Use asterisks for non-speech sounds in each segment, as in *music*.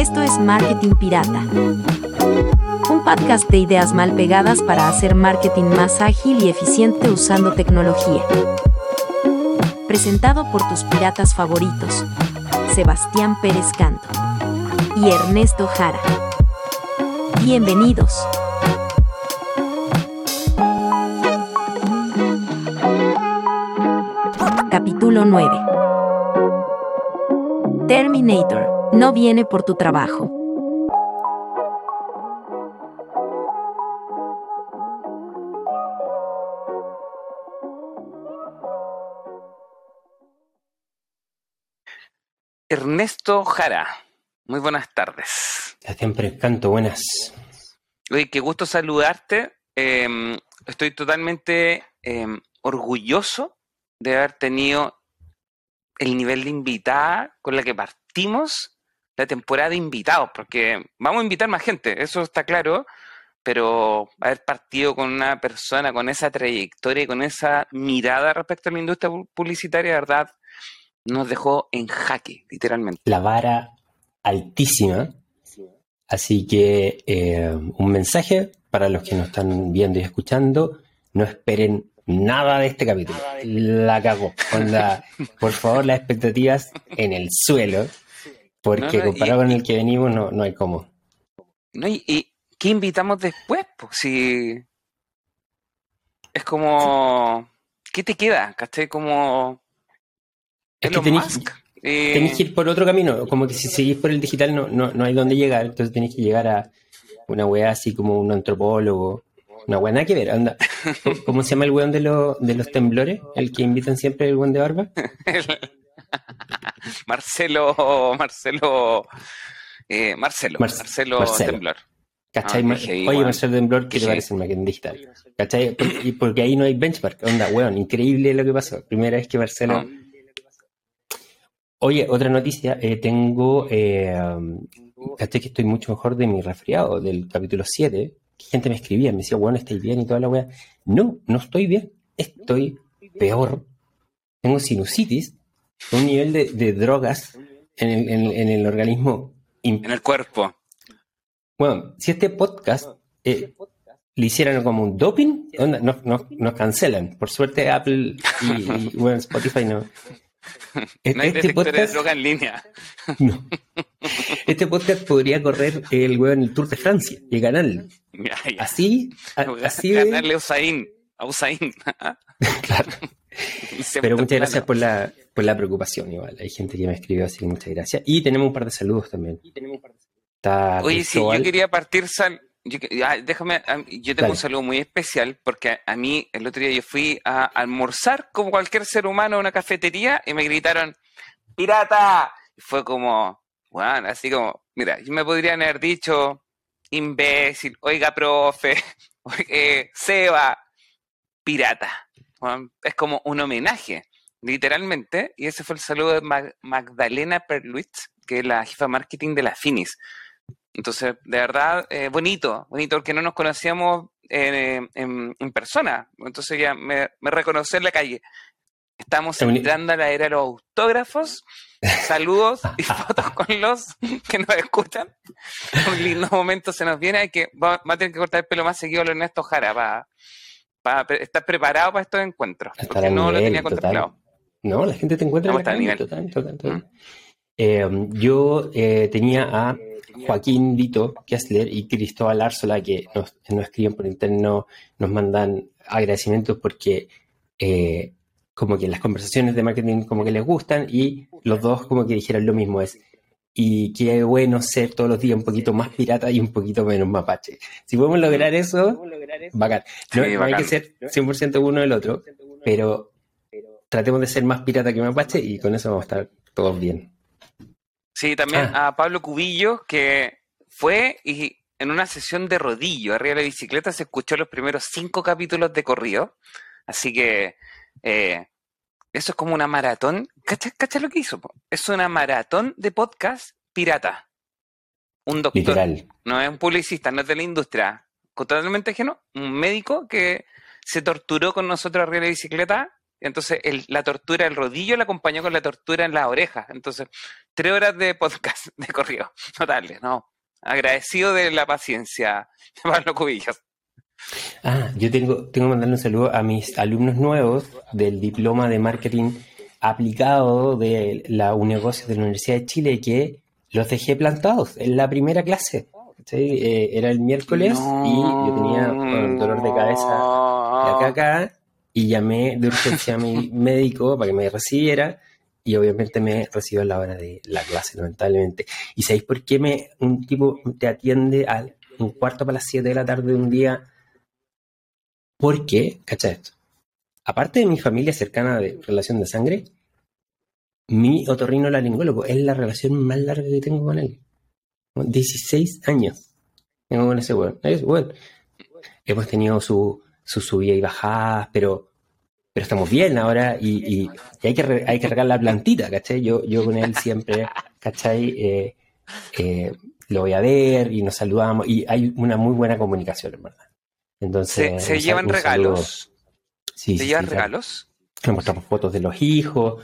Esto es Marketing Pirata. Un podcast de ideas mal pegadas para hacer marketing más ágil y eficiente usando tecnología. Presentado por tus piratas favoritos, Sebastián Pérez Canto y Ernesto Jara. Bienvenidos. Capítulo 9. Terminator, no viene por tu trabajo. Ernesto Jara, muy buenas tardes. Siempre canto, buenas. Oye, qué gusto saludarte. Em, estoy totalmente em, orgulloso de haber tenido el nivel de invitada con la que partimos la temporada de invitados, porque vamos a invitar más gente, eso está claro, pero haber partido con una persona con esa trayectoria y con esa mirada respecto a la industria publicitaria, de verdad, nos dejó en jaque, literalmente. La vara altísima. Así que eh, un mensaje para los que nos están viendo y escuchando, no esperen nada de este capítulo. La cagó. por favor, las expectativas en el suelo, porque comparado con el que venimos no, no hay cómo. No, y, qué invitamos después? Pues si es como, ¿qué te queda? ¿Cachai? Como... Es que tenéis, eh, que ir por otro camino, como que si seguís por el digital no, no, no hay dónde llegar, entonces tenéis que llegar a una weá así como un antropólogo una buena que ver, anda. *laughs* ¿Cómo se llama el weón de, de los temblores? El que invitan siempre el weón de barba. *laughs* *laughs* Marcelo, Marcelo, eh, Marcelo, Marcelo, Temblor. ¿Cachai? Ah, Oye, Marcelo Temblor, ¿qué te parece el marketing digital? ¿Cachai? Y porque ahí no hay benchmark. Onda, weón, increíble lo que pasó. Primera vez que Marcelo. Ah. Oye, otra noticia. Eh, tengo. Eh, ¿Cachai? Que estoy mucho mejor de mi resfriado del capítulo 7 gente me escribía, me decía, bueno, ¿estáis bien? y toda la weá. No, no estoy bien, estoy peor. Tengo sinusitis, un nivel de, drogas en el, organismo. En el cuerpo. Bueno, si este podcast eh, le hicieran como un doping, nos, cancelan. Por suerte Apple y, bueno, Spotify no. *laughs* No hay este podcast, de droga en línea. *laughs* No. Este podcast podría correr el weón en el Tour de Francia y ganarlo. Así, así. Ganarle a Usain. A Usain. *laughs* claro. *laughs* Pero muchas gracias por la, por la preocupación, igual. Hay gente que me escribió así, muchas gracias. Y tenemos un par de saludos también. Oye, sí, yo quería partir, sal, yo, déjame, yo tengo un saludo muy especial porque a mí el otro día yo fui a almorzar como cualquier ser humano a una cafetería y me gritaron, pirata. Y fue como, bueno, así como, mira, yo me podrían haber dicho, imbécil, oiga, profe, oiga, *laughs* Seba, pirata. Es como un homenaje, literalmente, y ese fue el saludo de Magdalena Perluitz, que es la jefa de marketing de la Finis. Entonces, de verdad, eh, bonito, bonito, porque no nos conocíamos en, persona. Entonces ya me, me reconocí en la calle. Estamos entrando a la era de los autógrafos. Saludos y *laughs* fotos con los que nos escuchan. Un lindo momento se nos viene. Hay que, va, a tener que cortar el pelo más seguido a Ernesto Jara para, para estar preparado para estos encuentros. porque no lo tenía contemplado. No, la gente te encuentra en la Total, total, total. Eh, yo eh, tenía a Joaquín Vito Kessler y Cristóbal Arzola que nos, nos escriben por interno, nos mandan agradecimientos porque eh, como que las conversaciones de marketing como que les gustan y los dos como que dijeron lo mismo es y qué bueno ser todos los días un poquito más pirata y un poquito menos mapache. Si podemos lograr eso, bacán. No, hay que ser 100% uno del otro, pero tratemos de ser más pirata que mapache y con eso vamos a estar todos bien. Sí, también ah. a Pablo Cubillo, que fue y en una sesión de rodillo arriba de la bicicleta se escuchó los primeros cinco capítulos de corrido. Así que eh, eso es como una maratón. ¿Cacha, lo que hizo? Es una maratón de podcast pirata. Un doctor. No es un publicista, no es de la industria. Totalmente ajeno. Un médico que se torturó con nosotros arriba de la bicicleta entonces la tortura del rodillo la acompañó con la tortura en las orejas. Entonces, tres horas de podcast *laughs* de corrido, notables, ¿no? Agradecido de la paciencia, *laughs* Pablo Cubillos. Ah, yo tengo, tengo que mandarle un saludo a mis alumnos nuevos del diploma de marketing aplicado de la Unegocios de la Universidad de Chile que los dejé plantados en la primera clase. Eh, era el miércoles y yo tenía un dolor de cabeza de acá acá y llamé de urgencia a mi *laughs* médico para que me recibiera y obviamente me recibió a la hora de la clase, lamentablemente. ¿Y sabéis por qué me, un tipo te atiende a un cuarto para las 7 de la tarde de un día? Porque, ¿cachai esto? Aparte de mi familia cercana de relación de sangre, mi otorrino laringólogo es la relación más larga que tengo con él. 16 años tengo con ese weón. Hemos tenido su, su subida y bajada, pero, pero estamos bien ahora y, hay, que hay que regar la plantita, ¿cachai? Yo, yo con él siempre, ¿cachai? Eh, eh, lo voy a ver y nos saludamos y hay una muy buena comunicación, en verdad. Entonces, ¿Se, llevan regalos? Sí, ¿Se llevan regalos? Nos mostramos fotos de los hijos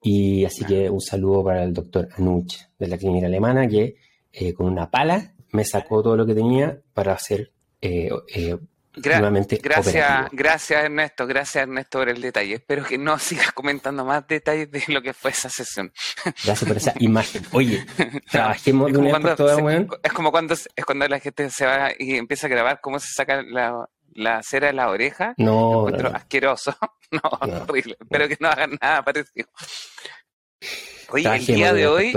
y así que un saludo para el doctor Anuch de la clínica alemana que eh, con una pala me sacó todo lo que tenía para hacer eh, eh, nuevamente gracias, gracias Ernesto, gracias Ernesto por el detalle. Espero que no *laughs* sigas comentando más detalles de lo que fue esa sesión. Gracias por esa imagen. Oye, *laughs* trabajemos de una vez por Es como cuando es cuando la gente se va y empieza a grabar cómo se saca la, cera de la oreja. No, asqueroso. *laughs* No, horrible. Espero que no hagan nada parecido. Oye, el día de hoy,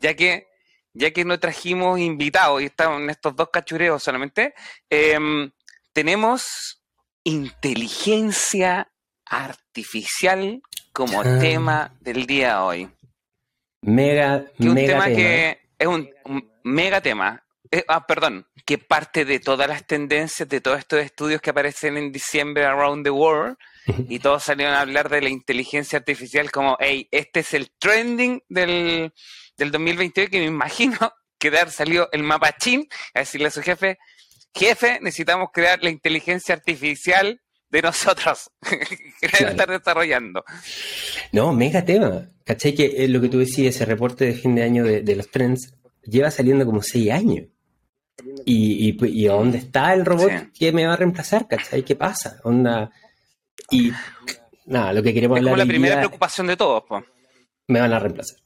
ya que ya que no trajimos invitados y estamos en estos dos cachureos solamente, em, tenemos inteligencia artificial como tema del día de hoy. Mega, un tema, que es un, mega tema. Eh, ah, perdón, que parte de todas las tendencias de todos estos estudios que aparecen en diciembre around the world y *laughs* todos salieron a hablar de la inteligencia artificial como, hey, este es el trending del, del 2022 que me imagino *laughs* que de haber salido el mapachín a decirle a su jefe, jefe, necesitamos crear la inteligencia artificial de nosotros *laughs* que claro. estar desarrollando. No, mega tema. ¿Cachai? Que lo que tú decías, ese reporte de fin de año de, los trends, lleva saliendo como seis años. Y, y, dónde está el robot que me va a reemplazar? ¿Cachai? ¿Qué pasa? Onda. Y nada, lo que queremos es hablar. Como la primera preocupación de todos, pues. Me van a reemplazar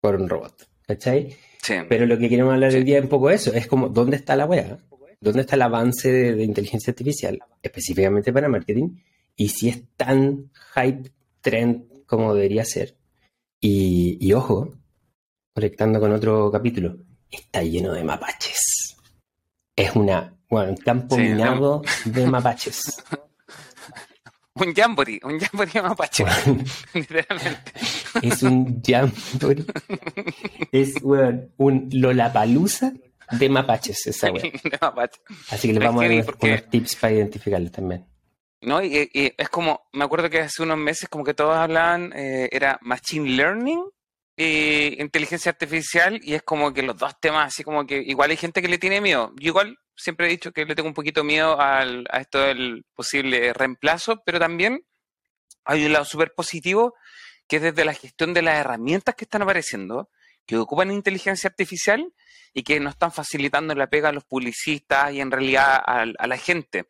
por un robot. ¿Cachai? Sí. Pero lo que queremos hablar el día es un poco eso, es como, ¿dónde está la wea? ¿Dónde está el avance de, inteligencia artificial, específicamente para marketing? Y si es tan hype trend como debería ser. Y, ojo, conectando con otro capítulo, está lleno de mapaches. Es una, bueno, un campo minado de mapaches. *laughs* un jamboree, un jamboree mapache, *laughs* literalmente. Es un jamboree. Es, weón, un Lollapalooza de mapaches, esa weón. *laughs* de mapache. Así que les vamos a dar unos, tips para identificarlos también. No, y, es como, me acuerdo que hace unos meses como que todos hablaban, eh, era Machine Learning y inteligencia artificial, y es como que los dos temas, así como que igual hay gente que le tiene miedo. Yo igual siempre he dicho que le tengo un poquito miedo al, a esto del posible reemplazo, pero también hay un lado súper positivo que es desde la gestión de las herramientas que están apareciendo, que ocupan inteligencia artificial y que nos están facilitando la pega a los publicistas y en realidad a, la gente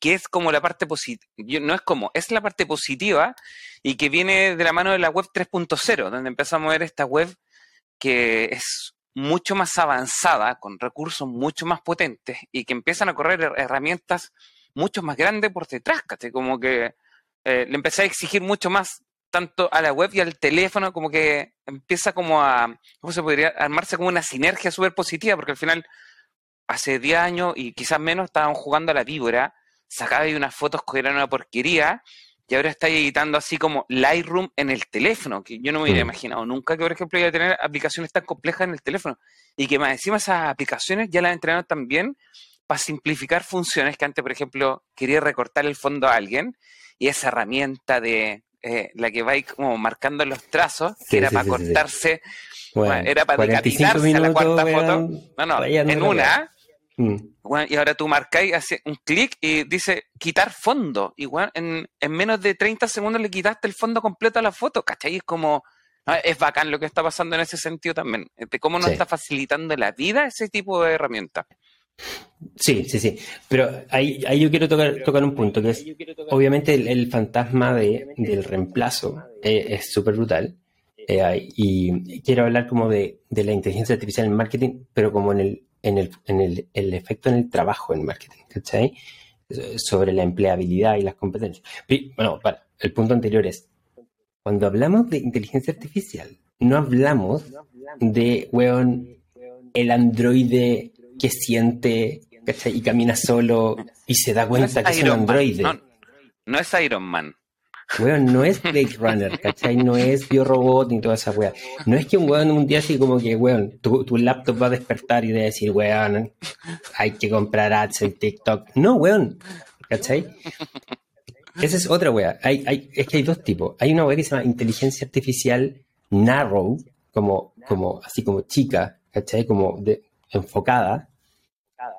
que es como la parte positiva, no es como, es la parte positiva y que viene de la mano de la web 3.0, donde empezamos a ver esta web que es mucho más avanzada, con recursos mucho más potentes y que empiezan a correr herramientas mucho más grandes por detrás, Como que eh, le empecé a exigir mucho más tanto a la web y al teléfono, como que empieza como a, ¿cómo se podría? armarse como una sinergia súper positiva, porque al final, hace 10 años y quizás menos, estaban jugando a la víbora, sacaba ahí unas fotos que eran una porquería, y ahora está editando así como Lightroom en el teléfono, que yo no me hubiera mm. imaginado nunca que, por ejemplo, iba a tener aplicaciones tan complejas en el teléfono. Y que más encima esas aplicaciones ya las entrenaron también para simplificar funciones que antes, por ejemplo, quería recortar el fondo a alguien y esa herramienta de eh, la que va como marcando los trazos, que era para cortarse, era para decapitarse a la cuarta foto. No, no, en una, Mm. y ahora tú marcáis, hace un clic y dice quitar fondo. Igual en, en, menos de 30 segundos le quitaste el fondo completo a la foto, ¿cachai? Es como, es bacán lo que está pasando en ese sentido también. De cómo nos está facilitando la vida ese tipo de herramienta. Sí, sí, sí. Pero ahí, ahí yo quiero tocar, tocar un punto, que es obviamente el, fantasma de, del reemplazo eh, es súper brutal. Eh, y quiero hablar como de, de, la inteligencia artificial en marketing, pero como en el, en el, en el, el efecto en el trabajo en marketing, ¿cachai? Sobre la empleabilidad y las competencias. bueno, para, el punto anterior es, cuando hablamos de inteligencia artificial, no hablamos de, weón, el androide que siente ¿cachai? y camina solo y se da cuenta que es un androide. No, no es Iron Man. Weón, no es Blade Runner, ¿cachai? No es Biorobot ni toda esa weá. No es que un weón un día así como que, weón, tu, tu laptop va a despertar y va a decir, weón, hay que comprar ads en TikTok. No, weón, ¿cachai? Esa es otra weá. Hay, hay, es que hay dos tipos. Hay una weá que se llama inteligencia artificial narrow, como, como, así como chica, ¿cachai? Como de, enfocada.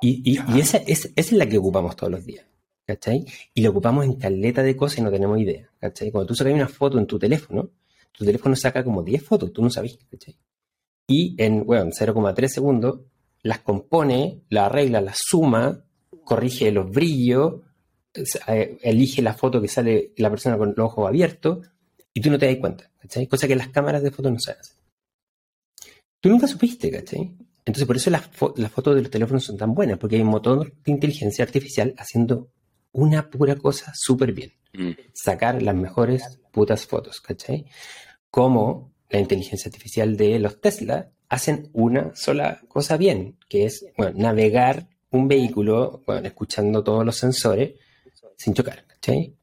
Y, y, y esa, esa es la que ocupamos todos los días. ¿cachai? Y lo ocupamos en caleta de cosas y no tenemos idea, ¿cachai? Cuando tú sacas una foto en tu teléfono, tu teléfono saca como 10 fotos, tú no sabes, ¿cachai? Y en, bueno, 0,3 segundos las compone, las arregla, las suma, corrige los brillos, eh, elige la foto que sale la persona con los ojos abiertos y tú no te das cuenta, ¿cachai? Cosa que las cámaras de fotos no saben Tú nunca supiste, ¿cachai? Entonces, por eso las, las fotos de los teléfonos son tan buenas, porque hay un motor de inteligencia artificial haciendo una pura cosa súper bien. Mm. Sacar las mejores putas fotos, ¿cachai? Como la inteligencia artificial de los Tesla hacen una sola cosa bien, que es, bueno, navegar un vehículo, bueno, escuchando todos los sensores sin chocar, ¿cachai?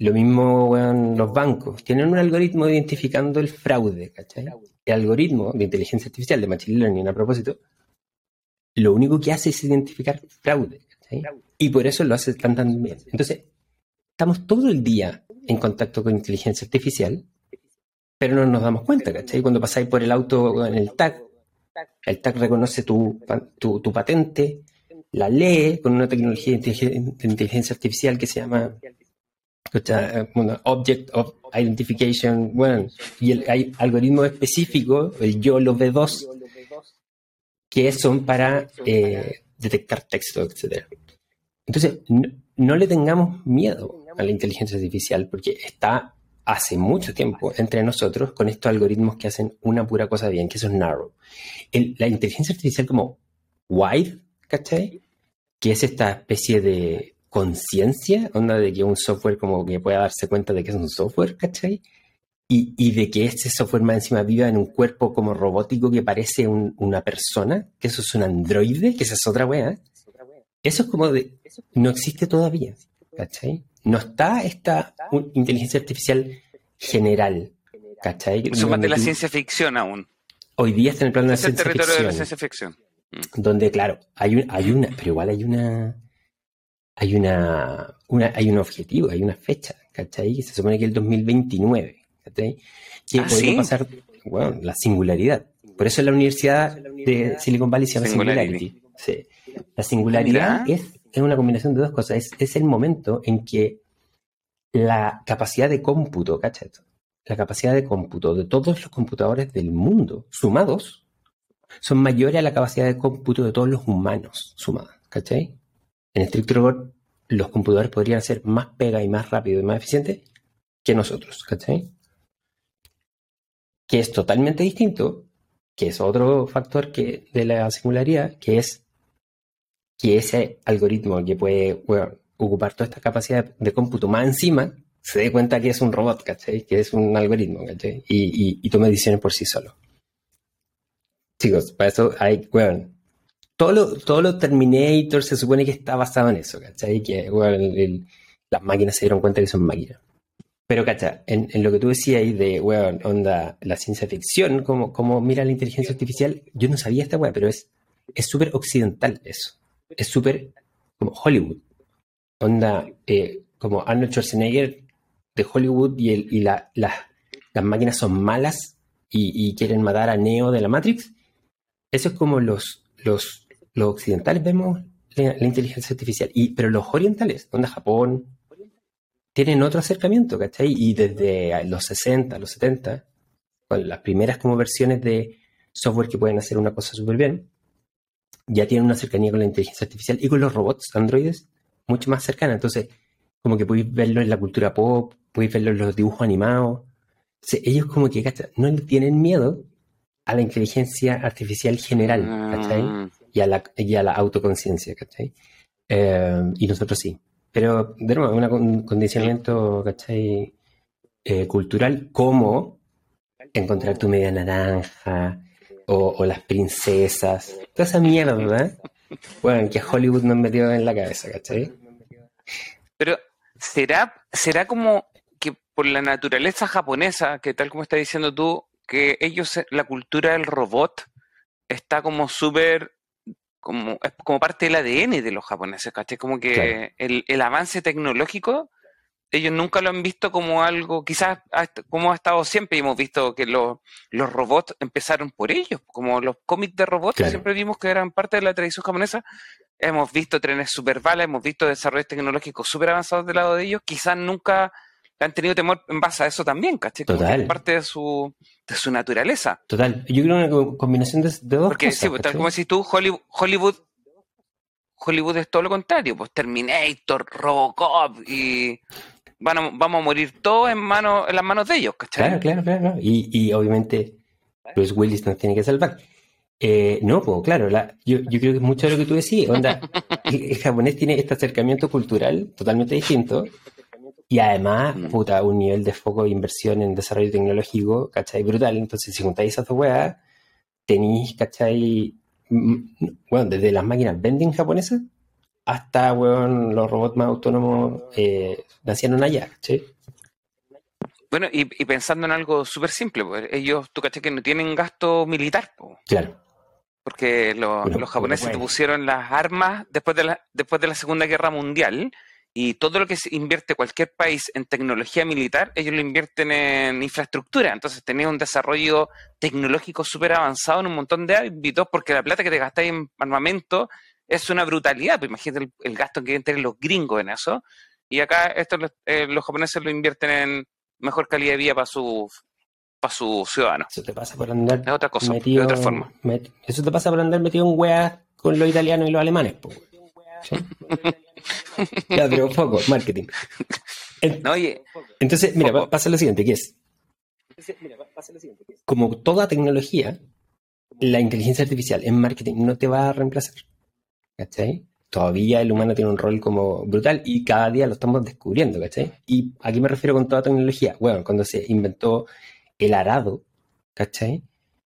Lo mismo, bueno, los bancos. Tienen un algoritmo identificando el fraude, ¿cachai? El algoritmo de inteligencia artificial de Machine Learning, a propósito, lo único que hace es identificar fraude, ¿cachai? Y por eso lo hace tan, tan bien. Entonces, estamos todo el día en contacto con inteligencia artificial, pero no nos damos cuenta, ¿cachai? Cuando pasáis por el auto en el tag, el tag reconoce tu, tu, patente, la lee con una tecnología de inteligencia artificial que se llama Object of Identification, bueno, y el, hay algoritmos específicos, el YOLO V2, que son para eh, detectar texto, etcétera. Entonces, no, le tengamos miedo a la inteligencia artificial porque está hace mucho tiempo entre nosotros con estos algoritmos que hacen una pura cosa bien, que eso es narrow. la inteligencia artificial como wide, ¿cachai? Que es esta especie de conciencia, onda de que un software como que pueda darse cuenta de que es un software, ¿cachai? Y, de que este software más encima viva en un cuerpo como robótico que parece una persona, que eso es un androide, que esa es otra wea. Eso es como de, no existe todavía, ¿cachai? No está esta inteligencia artificial general, ¿cachai? de la ciencia ficción aún. Hoy día está en el plano de la, ciencia ficción, de la ciencia ficción. Mm. Donde, claro, hay, un, hay una, pero igual hay una, hay una, una, hay un objetivo, hay una fecha, ¿cachai? Que se supone que es el 2029, ¿cachai? Que ah, podría pasar, bueno, la singularidad. Por eso en la Universidad de Silicon Valley se llama Singularity. Sí. La singularidad es, una combinación de dos cosas. Es, el momento en que la capacidad de cómputo, ¿cachai? La capacidad de cómputo de todos los computadores del mundo sumados son mayores a la capacidad de cómputo de todos los humanos sumados, ¿cachai? En estricto rigor, los computadores podrían hacer más pega y más rápido y más eficiente que nosotros, ¿cachai? Que es totalmente distinto, que es otro factor que, de la singularidad, que es que ese algoritmo que puede ocupar toda esta capacidad de cómputo más encima se dé cuenta que es un robot, ¿cachai? Que es un algoritmo, ¿cachai? Y, y, tome decisiones por sí solo. Chicos, para eso hay, weón. Todo lo, todo lo Terminator se supone que está basado en eso, ¿cachai? Que, weón, las máquinas se dieron cuenta que son máquinas. Pero, ¿cachai? En, en, lo que tú decías ahí de, weón, onda, la ciencia ficción, como, como mira la inteligencia artificial, yo no sabía esta weón, pero es súper occidental eso es súper como Hollywood. Onda, eh, como Arnold Schwarzenegger de Hollywood y, el, y la, las máquinas son malas y, quieren matar a Neo de la Matrix. Eso es como los, los los occidentales vemos la, inteligencia artificial, y, pero los orientales, donde Japón, tienen otro acercamiento, ¿cachai? Y desde los 60, los 70, con las primeras como versiones de software que pueden hacer una cosa súper bien, ya tienen una cercanía con la inteligencia artificial y con los robots, androides, mucho más cercana. Entonces, como que podéis verlo en la cultura pop, podéis verlo en los dibujos animados. ellos como que no le tienen miedo a la inteligencia artificial general, ¿cachai? Y a la, y la autoconciencia, ¿cachai? Eh, y nosotros sí. Pero, de nuevo, un condicionamiento, ¿cachai? Eh, cultural, como encontrar tu media naranja, o, las princesas, toda esa mierda. Bueno, que Hollywood nos metió en la cabeza, ¿cachai? Pero, ¿será, será como que por la naturaleza japonesa, que tal como estás diciendo tú, que ellos, la cultura del robot, está como súper como, es como parte del ADN de los japoneses, ¿cachai? Como que el, el, avance tecnológico, ellos nunca lo han visto como algo, quizás como ha estado siempre, y hemos visto que los robots empezaron por ellos, como los cómics de robots, siempre vimos que eran parte de la tradición japonesa, hemos visto trenes super balas, hemos visto desarrollos tecnológicos súper avanzados del lado de ellos, quizás nunca han tenido temor en base a eso también, ¿cachai? Total. parte de su, de su naturaleza. Total. Yo creo una combinación de, dos Porque, cosas. sí, pues, tal como decís tú, Hollywood, Hollywood, es todo lo contrario, pues Terminator, Robocop y van vamos a morir todos en, mano, en las manos de ellos, ¿cachai? Claro, claro, claro. Y, y obviamente Bruce Willis nos tiene que salvar. Eh, no, pues claro, yo, yo, creo que es mucho de lo que tú decís. Onda, *laughs* el, japonés tiene este acercamiento cultural totalmente distinto y además, mm. puta, un nivel de foco de inversión en desarrollo tecnológico, ¿cachai? Brutal. Entonces, si juntáis esas dos weas, tenéis, ¿cachai? Bueno, desde las máquinas vending japonesas hasta, weón, los robots más autónomos eh, nacieron allá, ¿cachai? Bueno, y, pensando en algo súper simple, pues ellos, tú cachai que no tienen gasto militar, pues. Claro. Porque los japoneses pusieron las armas después de la, después de la Segunda Guerra Mundial y todo lo que se invierte cualquier país en tecnología militar, ellos lo invierten en infraestructura. Entonces tenés un desarrollo tecnológico súper avanzado en un montón de ámbitos, porque la plata que te gastáis en armamento es una brutalidad. Pues imagínate el, gasto que quieren tener los gringos en eso. Y acá esto eh, los japoneses lo invierten en mejor calidad de vida para sus para sus ciudadanos. Eso te pasa por andar otra cosa, de otra forma. eso te pasa por andar metido en weas con los italianos y los alemanes. *laughs* ya, pero poco, marketing. Entonces, mira, pasa lo siguiente, ¿qué es? Como toda tecnología, la inteligencia artificial en marketing no te va a reemplazar. ¿Cachai? Todavía el humano tiene un rol como brutal y cada día lo estamos descubriendo, ¿cachai? Y aquí me refiero con toda tecnología. Bueno, cuando se inventó el arado, ¿cachai?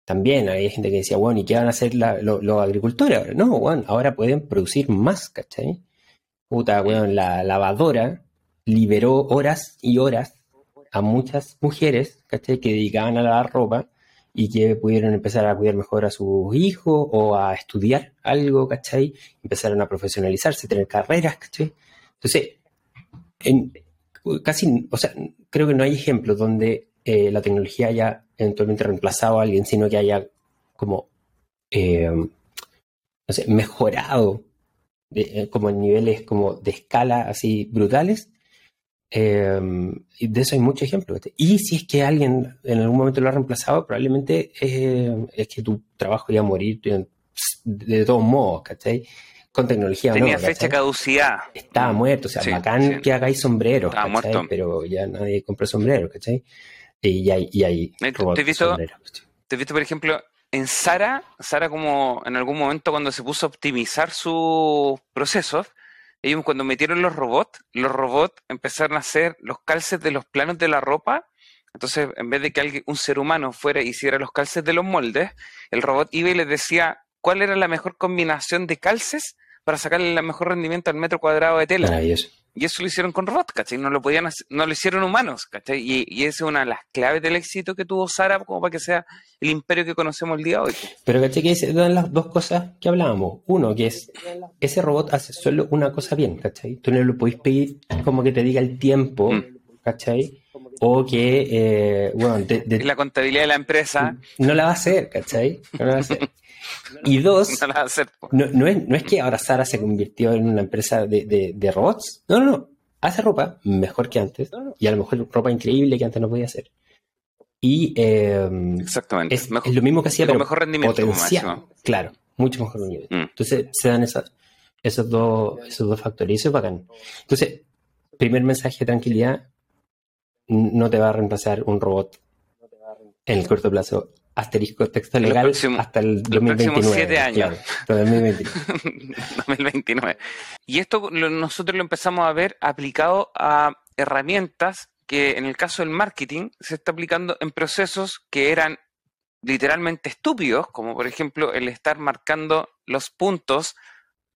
También hay gente que decía, bueno, ¿y qué van a hacer los agricultores ahora? No, bueno, ahora pueden producir más, ¿cachai? Puta, bueno, la lavadora liberó horas y horas a muchas mujeres, ¿cachai? Que dedicaban a lavar ropa y que pudieron empezar a cuidar mejor a sus hijos o a estudiar algo, ¿cachai? Empezaron a profesionalizarse, tener carreras, ¿cachai? Entonces, en, casi, o sea, creo que no hay ejemplos donde eh, la tecnología haya eventualmente reemplazado a alguien, sino que haya como, eh, no sé, mejorado eh, como en niveles como de escala así brutales. y de eso hay muchos ejemplos. Y si es que alguien en algún momento lo ha reemplazado, probablemente es que tu trabajo iba a morir de, todos modos, ¿cachai? Con tecnología Tenía fecha caducidad. Estaba muerto, o sea, bacán que hagáis sombreros, Pero ya nadie compra sombreros, ¿cachai? Y hay, y hay ¿Te, he visto, ¿Te visto, por ejemplo, en Sara, Sara como en algún momento cuando se puso a optimizar sus procesos, ellos cuando metieron los robots, los robots empezaron a hacer los calces de los planos de la ropa. Entonces, en vez de que alguien, un ser humano fuera y hiciera los calces de los moldes, el robot iba y les decía cuál era la mejor combinación de calces para sacarle el mejor rendimiento al metro cuadrado de tela. Y eso lo hicieron con robots, ¿cachai? No lo podían no lo hicieron humanos, ¿cachai? Y, y esa es una de las claves del éxito que tuvo Sara como para que sea el imperio que conocemos el día de hoy. Pero ¿cachai? Que dan las dos cosas que hablábamos. Uno, que es, ese robot hace solo una cosa bien, ¿cachai? Tú no lo podéis pedir como que te diga el tiempo, mm. ¿cachai? o que, eh, bueno, de, la contabilidad de la empresa. No la va a hacer, ¿cachai? No la va a hacer. *laughs* Y dos, no, es, que ahora Sara se convirtió en una empresa de, robots. No, no, no. Hace ropa mejor que antes. Y a lo mejor ropa increíble que antes no podía hacer. Y em, Exactamente. Es, lo mismo que hacía, pero mejor rendimiento potencial. Claro, mucho mejor rendimiento. Mm. Entonces se dan esos, dos, esos dos factores y eso es bacán. Entonces, primer mensaje de tranquilidad, no te va a reemplazar un robot en el corto plazo asterisco texto legal hasta el 2029. Los siete años. 2029. *laughs* Y esto nosotros lo empezamos a ver aplicado a herramientas que en el caso del marketing se está aplicando en procesos que eran literalmente estúpidos, como por ejemplo el estar marcando los puntos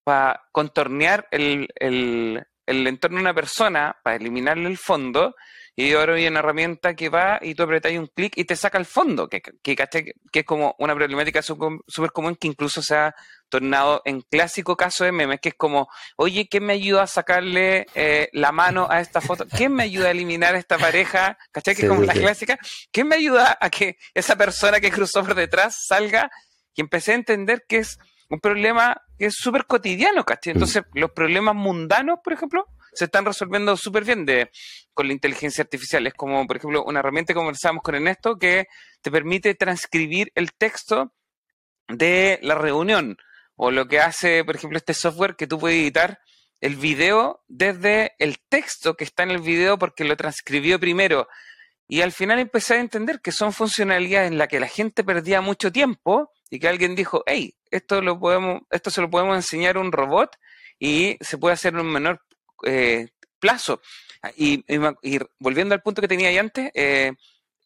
para contornear el, el entorno de una persona, para eliminarle el fondo, y ahora hay una herramienta que va y tú apretas un clic y te saca el fondo, que, que, que, es como una problemática súper común que incluso se ha tornado en clásico caso de memes, que es como, oye, ¿quién me ayuda a sacarle eh, la mano a esta foto? ¿Quién me ayuda a eliminar esta pareja? ¿Cachai? Que es como la clásica. ¿Quién me ayuda a que esa persona que cruzó por detrás salga? Y empecé a entender que es un problema que es súper cotidiano, ¿cachai? Mm. Entonces, los problemas mundanos, por ejemplo, se están resolviendo súper bien de, con la inteligencia artificial. Es como, por ejemplo, una herramienta que conversamos con Ernesto que te permite transcribir el texto de la reunión. O lo que hace, por ejemplo, este software que tú puedes editar el video desde el texto que está en el video porque lo transcribió primero. Y al final empecé a entender que son funcionalidades en las que la gente perdía mucho tiempo y que alguien dijo, hey, esto, lo podemos, esto se lo podemos enseñar a un robot y se puede hacer en un menor eh, plazo. Y, volviendo al punto que tenía ahí antes, eh,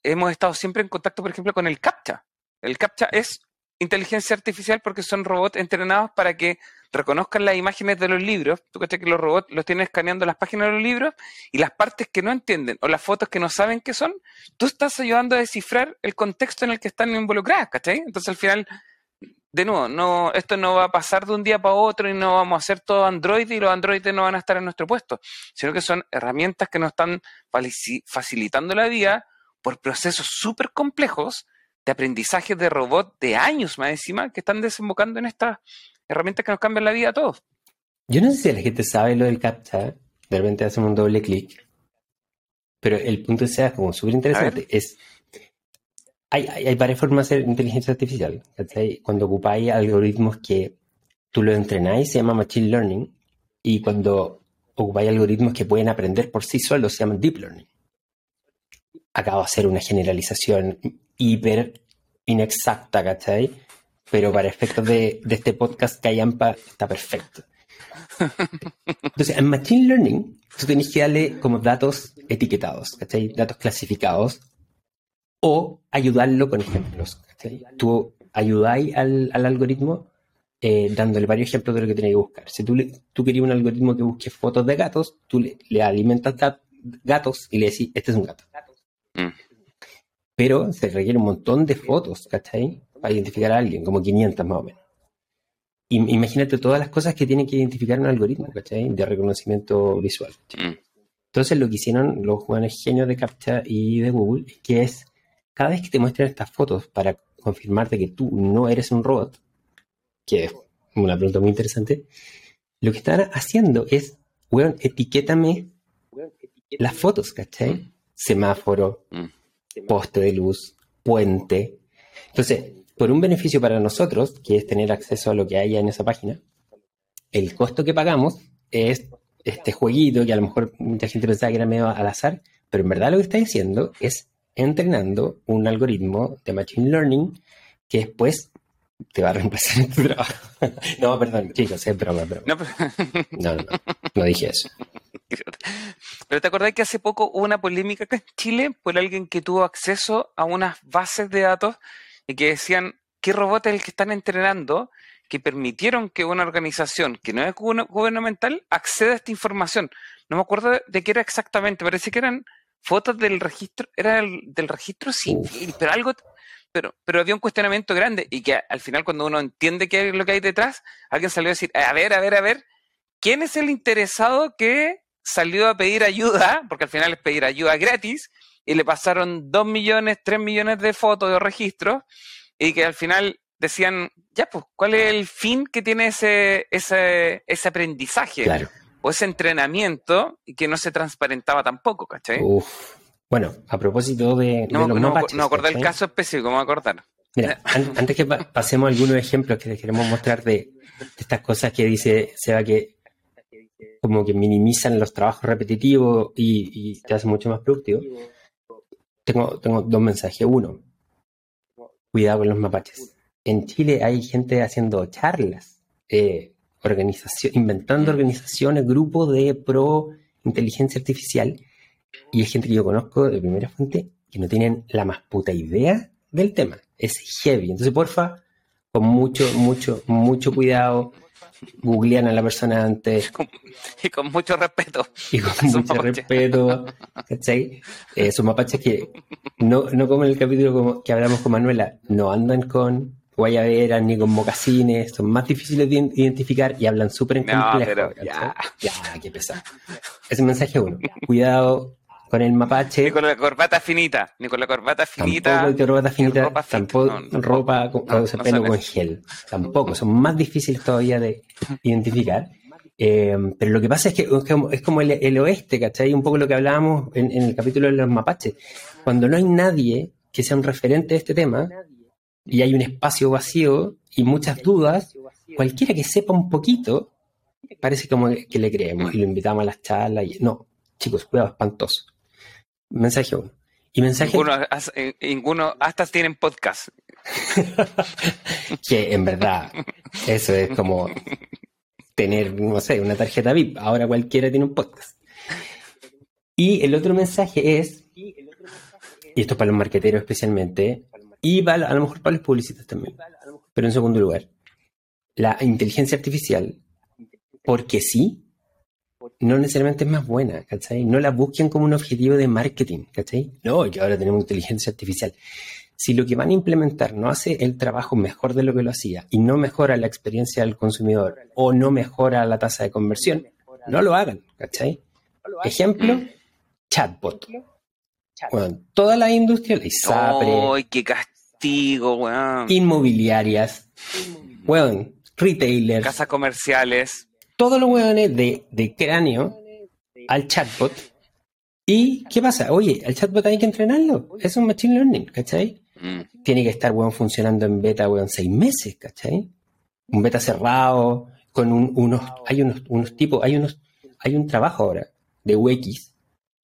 hemos estado siempre en contacto, por ejemplo, con el CAPTCHA. El CAPTCHA es inteligencia artificial porque son robots entrenados para que reconozcan las imágenes de los libros. Tú crees que los robots los tienen escaneando las páginas de los libros y las partes que no entienden o las fotos que no saben qué son, tú estás ayudando a descifrar el contexto en el que están involucradas, ¿cachai? Entonces al final de nuevo, no, esto no va a pasar de un día para otro y no vamos a hacer todo Android y los Androides no van a estar en nuestro puesto, sino que son herramientas que nos están facilitando la vida por procesos súper complejos de aprendizaje de robot de años más encima que están desembocando en estas herramientas que nos cambian la vida a todos. Yo no sé si la gente sabe lo del CAPTCHA, de repente hacemos un doble clic, pero el punto sea como súper interesante, es hay, varias formas de hacer inteligencia artificial. Cuando ocupáis algoritmos que tú los entrenáis, se llama Machine Learning. Y cuando ocupáis algoritmos que pueden aprender por sí solos, se llama Deep Learning. Acabo de hacer una generalización hiper inexacta, ¿cachai? Pero para efectos de, este podcast, Callampa está perfecto. Entonces, en Machine Learning, tú tienes que darle como datos etiquetados, ¿cachai? Datos clasificados o ayudarlo con ejemplos. Tú ayudáis al, algoritmo eh, dándole varios ejemplos de lo que tenéis que buscar. Si tú, tú querías un algoritmo que busque fotos de gatos, tú le, alimentas gatos y le decís, este es un gato. Mm. Pero se requiere un montón de fotos, ¿cachai? Para identificar a alguien, como 500 más o menos. imagínate todas las cosas que tiene que identificar un algoritmo, ¿cachai? De reconocimiento visual. Mm. Entonces lo que hicieron los jóvenes genios de CAPTCHA y de Google, que es cada vez que te muestran estas fotos para confirmarte que tú no eres un robot, que es una pregunta muy interesante, lo que están haciendo es, weón, etiquétame las fotos, ¿cachai? Semáforo, mm. poste de luz, puente. Entonces, por un beneficio para nosotros, que es tener acceso a lo que haya en esa página, el costo que pagamos es este jueguito que a lo mejor mucha gente pensaba que era medio al azar, pero en verdad lo que está diciendo es entrenando un algoritmo de Machine Learning que después te va a reemplazar en tu trabajo. *laughs* no, perdón, chicos, es broma, broma. *laughs* No, no, no, no, dije eso. Pero te acordás que hace poco hubo una polémica acá en Chile por alguien que tuvo acceso a unas bases de datos y que decían qué robot es el que están entrenando que permitieron que una organización que no es gubernamental acceda a esta información. No me acuerdo de qué era exactamente, parece que eran fotos del registro, era del registro civil, pero algo, pero, pero había un cuestionamiento grande y que al final cuando uno entiende qué es lo que hay detrás, alguien salió a decir, a ver, a ver, a ver, ¿quién es el interesado que salió a pedir ayuda? Porque al final es pedir ayuda gratis y le pasaron 2 millones, 3 millones de fotos de registros y que al final decían, ya, pues, ¿cuál es el fin que tiene ese, ese, ese aprendizaje? O ese entrenamiento y que no se transparentaba tampoco, ¿cachai? Bueno, a propósito de, no, los no, no acordé el caso específico, me voy a acordar. Mira, *laughs* antes que pasemos algunos ejemplos que les queremos mostrar de, estas cosas que dice Seba que como que minimizan los trabajos repetitivos y, te hacen mucho más productivo, tengo, tengo dos mensajes. Uno, cuidado con los mapaches. En Chile hay gente haciendo charlas, eh, organización, inventando organizaciones, grupos de pro inteligencia artificial, y hay gente que yo conozco de primera fuente que no tienen la más puta idea del tema. Es heavy. Entonces, porfa, con mucho, mucho, mucho cuidado, googlean a la persona antes. *laughs* Y con mucho respeto. Y con *laughs* mucho respeto. ¿Cachai? Eh, son mapaches que no, no como en el capítulo como que hablamos con Manuela, no andan con guayaberas ni con mocasines, son más difíciles de identificar y hablan súper en complejo. ya. ya, qué pesado. Ese mensaje uno. Cuidado, con el mapache. Ni con la corbata finita, ni con la corbata finita. Tampoco corbata finita, ropa tampoco ropa con, pelo con gel. Tampoco, son más difíciles todavía de identificar. Eh, pero lo que pasa es que es como, el, oeste, ¿cachai? Un poco lo que hablábamos en, el capítulo de los mapaches. Cuando no hay nadie que sea un referente de este tema y hay un espacio vacío y muchas dudas, cualquiera que sepa un poquito, parece como que le creemos y lo invitamos a las charlas. Y, no, chicos, cuidado, espantoso. Mensaje uno. Y mensaje. Eh, ninguno, hasta tienen podcast. *laughs* que en verdad, eso es como tener, no sé, una tarjeta VIP. Ahora cualquiera tiene un podcast. Y el otro mensaje es, y esto es para los marqueteros especialmente, y a lo mejor para los publicistas también, pero en segundo lugar, la inteligencia artificial, porque sí, no necesariamente es más buena, ¿cachai? No la busquen como un objetivo de marketing, ¿cachai? No, que ahora tenemos inteligencia artificial. Si lo que van a implementar no hace el trabajo mejor de lo que lo hacía y no mejora la experiencia del consumidor o no mejora la tasa de conversión, no lo hagan, ¿cachai? Ejemplo, chatbot. Bueno, toda la industria, ¡Ay, qué weón! Inmobiliarias, weón, retailers. Casas comerciales todos los hueones de, de cráneo al chatbot. ¿Y qué pasa? Oye, al chatbot hay que entrenarlo. Es un machine learning, ¿cachai? Mm. Tiene que estar, weón, funcionando en beta, weón, seis meses, ¿cachai? Un beta cerrado, con unos, hay unos, unos tipos, hay unos, hay un trabajo ahora de UX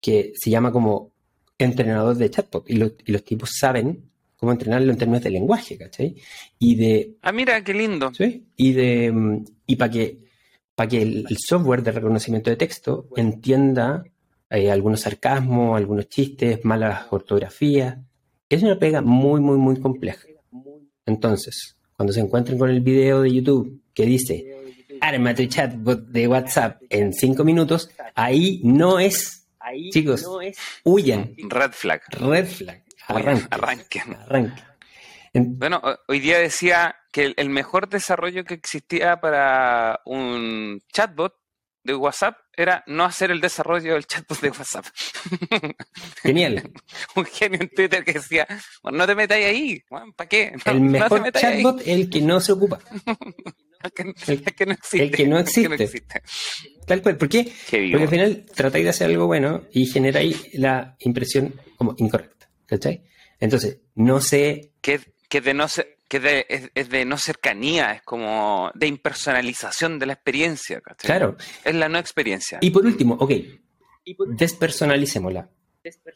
que se llama como entrenador de chatbot y, y los tipos saben cómo entrenarlo en términos de lenguaje, ¿cachai? Y de... Ah, mira, qué lindo. Sí, y de... Y para que para que el, software de reconocimiento de texto entienda eh, algunos sarcasmos, algunos chistes, malas ortografías. Es una pega muy, muy, muy compleja. Entonces, cuando se encuentren con el video de YouTube que dice, arma tu chatbot de WhatsApp en cinco minutos, ahí no es, chicos, huyan. Red flag. Red flag. Arranquen. Arranquen. Bueno, hoy día decía que el mejor desarrollo que existía para un chatbot de WhatsApp era no hacer el desarrollo del chatbot de WhatsApp. *laughs* Genial. *laughs* un genio en Twitter que decía, no te metáis ahí, ¿para qué? el mejor chatbot es el que no se ocupa. *laughs* el, que, no existe. El que no existe. Tal cual. ¿Por qué? Porque al final tratáis de hacer algo bueno y generáis la impresión como incorrecta. ¿Cachai? Entonces, no sé... ¿Qué, que de no ser, que es, de no cercanía, es como de impersonalización de la experiencia. Claro. Es la no experiencia. Y por último, ok, despersonalicémosla.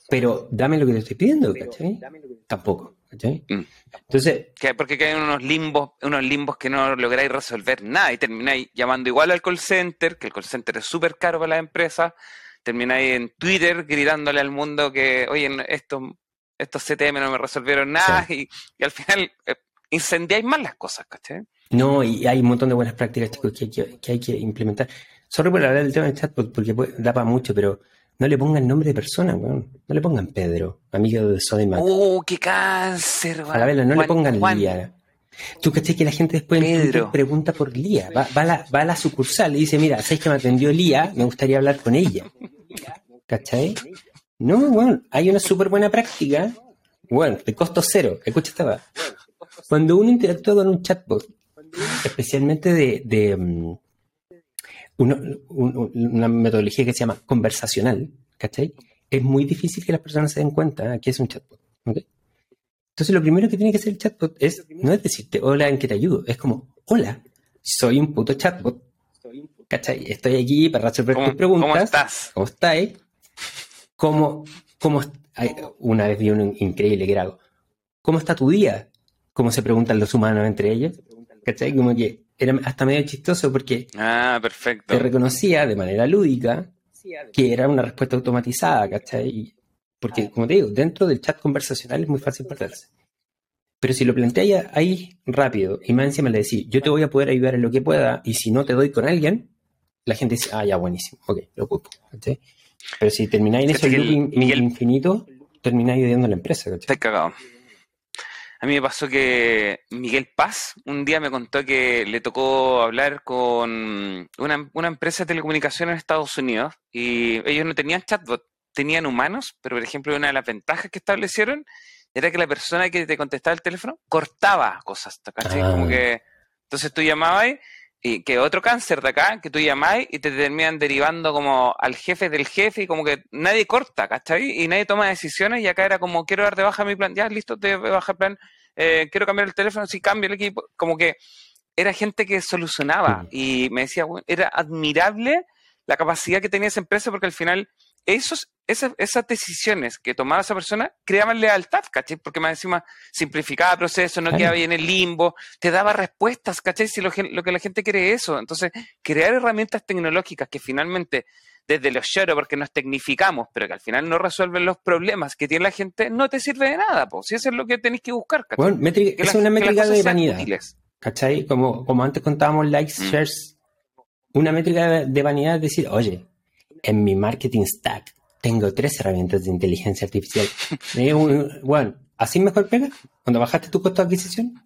Pero dame lo que te estoy pidiendo, ¿cachai? Tampoco, ¿cachai? Mm. Entonces... Porque hay unos limbos, unos limbos que no lográis resolver nada y termináis llamando igual al call center, que el call center es súper caro para las empresas, termináis en Twitter gritándole al mundo que, oye, esto estos CTM no me resolvieron nada y, al final eh, incendiáis más las cosas, ¿cachai? No, y hay un montón de buenas prácticas, chicos, que hay que, implementar. Sorry por hablar del tema del chatbot, porque da para mucho, pero no le pongan nombre de persona, weón. No le pongan Pedro, amigo de Sodimac. ¡Oh, qué cáncer, A la vela, no le pongan Lía. Tú caché que la gente después pregunta por Lía. Va, a la, va, a la, sucursal y dice, mira, ¿sabes que me atendió Lía? Me gustaría hablar con ella. *laughs* ¿Cachai? No, bueno, hay una súper buena práctica, bueno, de costo cero. Escucha esta Cuando uno interactúa con un chatbot, especialmente de, mm, una metodología que se llama conversacional, ¿cachai? Es muy difícil que las personas se den cuenta que es un chatbot. Entonces, lo primero que tiene que hacer el chatbot es, no es decirte, hola, ¿en qué te ayudo? Es como, hola, soy un puto chatbot. ¿Cachai? Estoy aquí para resolver tus preguntas. ¿Cómo estás? ¿Cómo estáis? ¿Cómo, cómo, una vez vi un increíble que era ¿cómo está tu día? ¿Cómo se preguntan los humanos entre ellos? ¿Cachai? Como que era hasta medio chistoso porque ah, perfecto. te reconocía de manera lúdica que era una respuesta automatizada, ¿cachai? Porque, como te digo, dentro del chat conversacional es muy fácil perderse. Pero si lo planteas ahí rápido y más encima le decís, yo te voy a poder ayudar en lo que pueda y si no te doy con alguien, la gente dice, ah, ya, buenísimo, ok, lo ocupo. Pero si termináis en ese loop infinito, termináis odiando la empresa. ¿cachai? cagado. A mí me pasó que Miguel Paz un día me contó que le tocó hablar con una, una empresa de telecomunicaciones en Estados Unidos y ellos no tenían chatbot, tenían humanos, pero por ejemplo una de las ventajas que establecieron era que la persona que te contestaba el teléfono cortaba cosas, ¿cachai? Como ah. que, entonces tú llamabas y que otro cáncer de acá, que tú llamás y te terminan derivando como al jefe del jefe y como que nadie corta, ¿cachai? Y nadie toma decisiones y acá era como, quiero dar de baja mi plan, ya, listo, te baja el plan, eh, quiero cambiar el teléfono, sí, cambio el equipo, como que era gente que solucionaba y me decía, bueno, era admirable la capacidad que tenía esa empresa porque al final esos, esas, esas decisiones que tomaba esa persona creaban lealtad, ¿cachai? Porque más encima simplificaba el proceso, no quedaba bien en el limbo, te daba respuestas, ¿cachai? Si lo, que la gente quiere es eso. Entonces, crear herramientas tecnológicas que finalmente, desde los lloros, porque nos tecnificamos, pero que al final no resuelven los problemas que tiene la gente, no te sirve de nada, pues. Si eso es lo que tenéis que buscar, ¿cachai? Bueno, es una métrica de vanidad. ¿Cachai? Como, como antes contábamos likes, mm. shares, una métrica de vanidad es decir, oye, en mi marketing stack tengo tres herramientas de inteligencia artificial. bueno, ¿así mejor pega? Cuando bajaste tu costo de adquisición,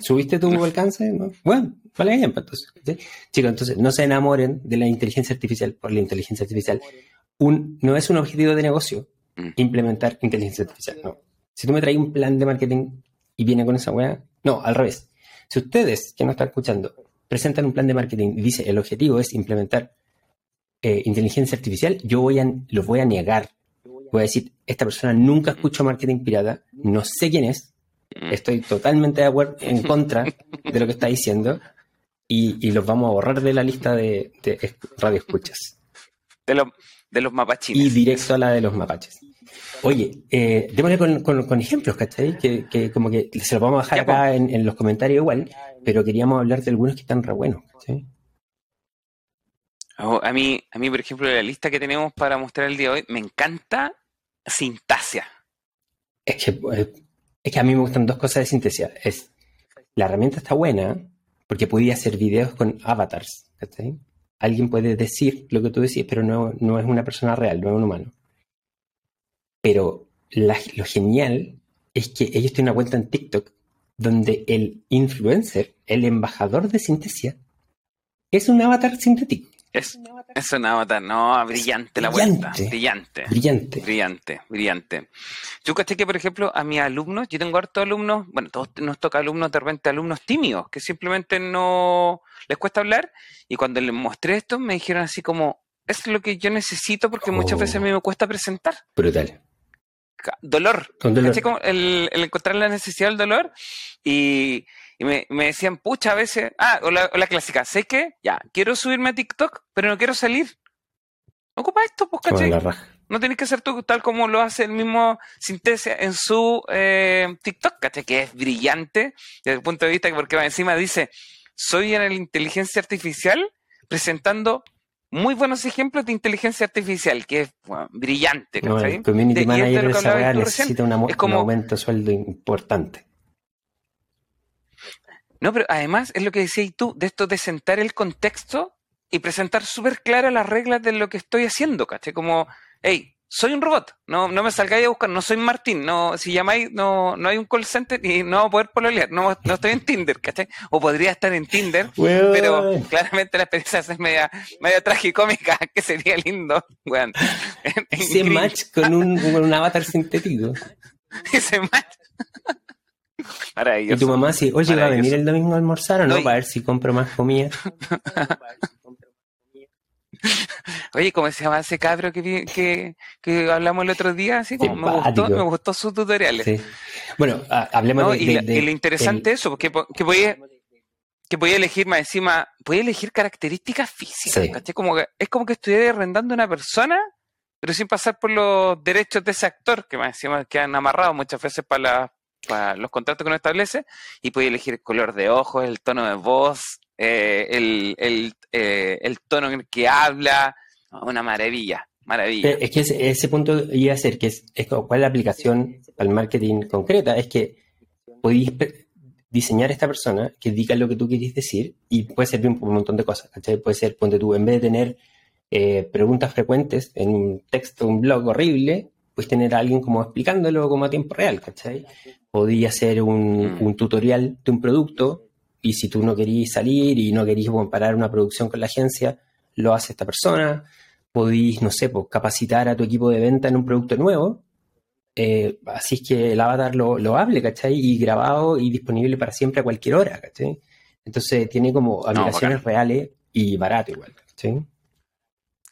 ¿subiste tu alcance? Bueno, vale bien, pues, entonces. Chicos, entonces no se enamoren de la inteligencia artificial por la inteligencia artificial. Un, no es un objetivo de negocio mm. implementar inteligencia artificial, no. Si tú me traes un plan de marketing y viene con esa weá, no, al revés. Si ustedes que no están escuchando presentan un plan de marketing y dice el objetivo es implementar eh, inteligencia artificial, yo voy a, lo voy a negar. Voy a decir, esta persona nunca escuchó marketing pirata, no sé quién es, estoy totalmente de acuerdo, en contra de lo que está diciendo y, los vamos a borrar de la lista de, de radioescuchas. De, de los mapachines. Y directo a la de los mapaches. Oye, eh, démosle con, ejemplos, ¿cachai? Que, como que se los vamos a dejar acá en, los comentarios igual, pero queríamos hablar de algunos que están re buenos, ¿cachai? A mí, a mí, por ejemplo, la lista que tenemos para mostrar el día de hoy, me encanta Sintasia. Es que, eh, es que a mí me gustan dos cosas de Sintasia. Es, la herramienta está buena porque podía hacer videos con avatars. Alguien puede decir lo que tú decís, pero no, no es una persona real, no es un humano. Pero lo genial es que ellos tienen una cuenta en TikTok donde el influencer, el embajador de Sintesia, es un avatar sintético. Es, es un avatar, no, brillante la vuelta. Brillante. Brillante. Brillante, brillante. Yo caché que, por ejemplo, a mis alumnos, yo tengo hartos alumnos, bueno, todos nos toca alumnos, de repente alumnos tímidos, que simplemente no les cuesta hablar, y cuando les mostré esto, me dijeron así como, es lo que yo necesito porque muchas veces a mí me cuesta presentar. Brutal. Dolor. El, el encontrar la necesidad del dolor y y me, decían, pucha, a veces, ah, o la, clásica, sé que, ya, quiero subirme a TikTok, pero no quiero salir. Ocupa esto, pues, ¿cachai? No tenés que hacer tú tal como lo hace el mismo Sintesia en su eh, TikTok, ¿cachai? Que es brillante desde el punto de vista que, porque encima dice, soy en la inteligencia artificial presentando muy buenos ejemplos de inteligencia artificial, que es brillante. ¿cachai? el community manager de esa necesita un aumento de sueldo importante. No, pero además es lo que decías tú, de esto de sentar el contexto y presentar súper claras las reglas de lo que estoy haciendo, ¿caché? Como, hey, soy un robot, no, no me salgáis a buscar, no soy Martín, no, si llamáis, no, no hay un call center y no voy a poder pololear, no, no estoy en Tinder, ¿cachai? O podría estar en Tinder, *laughs* pero claramente la experiencia es media, media tragicómica, *laughs* que sería lindo, weón. Ese *laughs* match con un, con un avatar sintético. Ese match. Y tu mamá sí, oye, ¿va a venir el domingo a almorzar o no? Para ver si compro más comida. *laughs* Oye, ¿cómo se llama ese cabro que, que, hablamos el otro día? Así como me gustó, me gustó sus tutoriales. Bueno, hablemos de, y, lo interesante es eso, porque que podía, que podía elegir más encima, podía elegir características físicas, Como es como que estuviera arrendando una persona, pero sin pasar por los derechos de ese actor, que más encima quedan amarrados muchas veces para, para los contratos que uno establece, y podía elegir el color de ojos, el tono de voz, eh, el, el, eh, el, tono en el que habla, una maravilla, maravilla. Es que ese, punto iba a ser que es, cuál es la aplicación al marketing concreta, es que podéis diseñar esta persona que diga lo que tú quieres decir y puede servir por un montón de cosas, Puede ser, ponte tú, en vez de tener eh, preguntas frecuentes en un texto, un blog horrible, puedes tener a alguien como explicándolo como a tiempo real, ¿cachai? Podría ser un, mm. un tutorial de un producto y si tú no querías salir y no querías comparar una producción con la agencia, lo hace esta persona. Podéis, no sé, pues, capacitar a tu equipo de venta en un producto nuevo. Eh, así es que el avatar lo, lo, hable, ¿cachai? Y grabado y disponible para siempre a cualquier hora, ¿cachai? Entonces tiene como aplicaciones reales y barato igual, ¿cachai?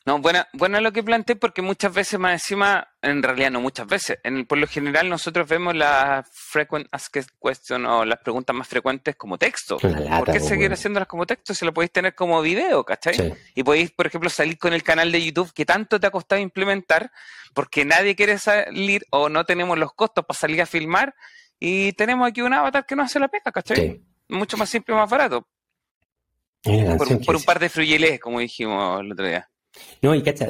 No, buena, buena lo que planteé porque muchas veces más encima, en realidad no muchas veces, en, por lo general nosotros vemos las frequent asked questions o las preguntas más frecuentes como texto. ¿Por qué seguir haciéndolas como texto si lo podéis tener como video, cachai? Y podéis, por ejemplo, salir con el canal de YouTube que tanto te ha costado implementar porque nadie quiere salir o no tenemos los costos para salir a filmar y tenemos aquí un avatar que no hace la pega, ¿cachai? Mucho más simple y más barato. Por, un par de fruyeles, como dijimos el otro día. No, y cacha,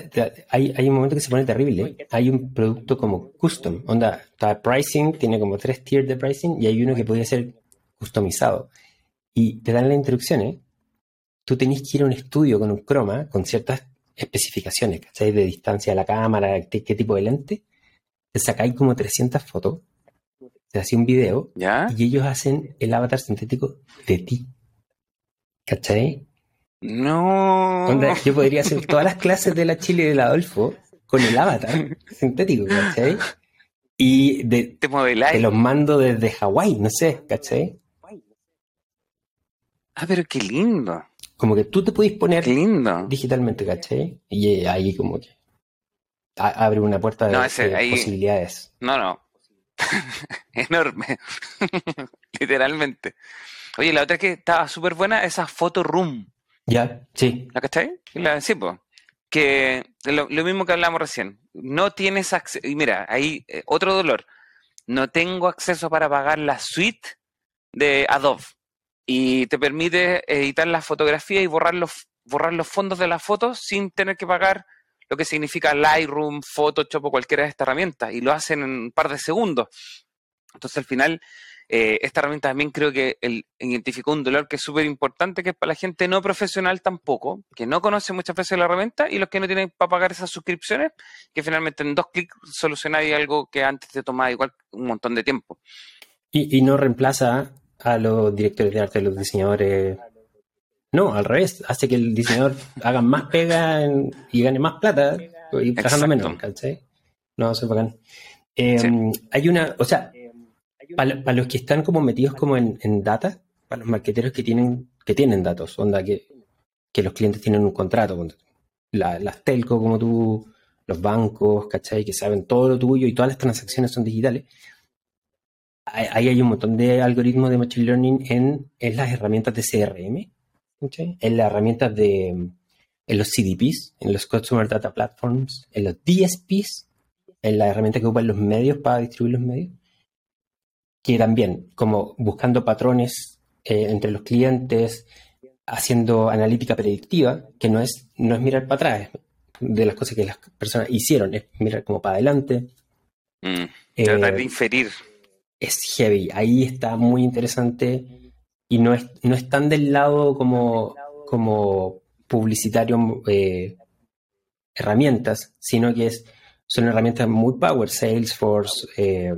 hay, hay un momento que se pone terrible. Hay un producto como custom. Onda, está pricing, tiene como tres tiers de pricing y hay uno que podría ser customizado. Y te dan las instrucciones. Tú tenés que ir a un estudio con un croma, con ciertas especificaciones, ¿cachai? De distancia a la cámara, qué, tipo de lente. Te sacáis como 300 fotos, te hacía un video y ellos hacen el avatar sintético de ti. ¿Cachai? No. yo podría hacer todas las clases de la Chile del Adolfo con el avatar *laughs* sintético, ¿cachai? Y de, te, los mando desde Hawái, no sé, ¿cachai? Ah, pero qué lindo. Como que tú te puedes poner lindo. digitalmente, ¿cachai? Y ahí como que abre una puerta de, posibilidades. No, no. *laughs* Enorme. *laughs* Literalmente. Oye, la otra que estaba súper buena, esa foto room. Ya, sí. ¿La cachai? La, sí, pues. Que lo, mismo que hablamos recién. No tienes acceso. Y mira, ahí eh, otro dolor. No tengo acceso para pagar la suite de Adobe. Y te permite editar la fotografía y borrar los, borrar los fondos de las fotos sin tener que pagar lo que significa Lightroom, Photoshop o cualquiera de estas herramientas. Y lo hacen en un par de segundos. Entonces al final eh, esta herramienta también creo que identificó un dolor que es súper importante, que es para la gente no profesional tampoco, que no conoce muchas veces la herramienta y los que no tienen para pagar esas suscripciones, que finalmente en dos clics solucionáis algo que antes te tomaba igual un montón de tiempo. Y, no reemplaza a los directores de arte, a los diseñadores. No, al revés, hace que el diseñador *laughs* haga más pega y gane más plata y trabajando menos, No, eso es bacán. Em, hay una, o sea, para, los que están como metidos como en, data, para los marqueteros que tienen, que tienen datos, onda que, que los clientes tienen un contrato, las telco como tú, los bancos, ¿cachai? Que saben todo lo tuyo y todas las transacciones son digitales. Ahí hay un montón de algoritmos de Machine Learning en, en las herramientas de CRM, ¿cachai? en las herramientas de en los CDPs, en los Customer Data Platforms, en los DSPs, en las herramientas que ocupan los medios para distribuir los medios que también, como buscando patrones eh, entre los clientes, haciendo analítica predictiva, que no es, no es mirar para atrás de las cosas que las personas hicieron, es mirar como para adelante. Mm, tratar de eh, inferir. Es heavy, ahí está muy interesante y no es, no es tan del lado como, como publicitario eh, herramientas, sino que es son herramientas muy power, Salesforce, eh,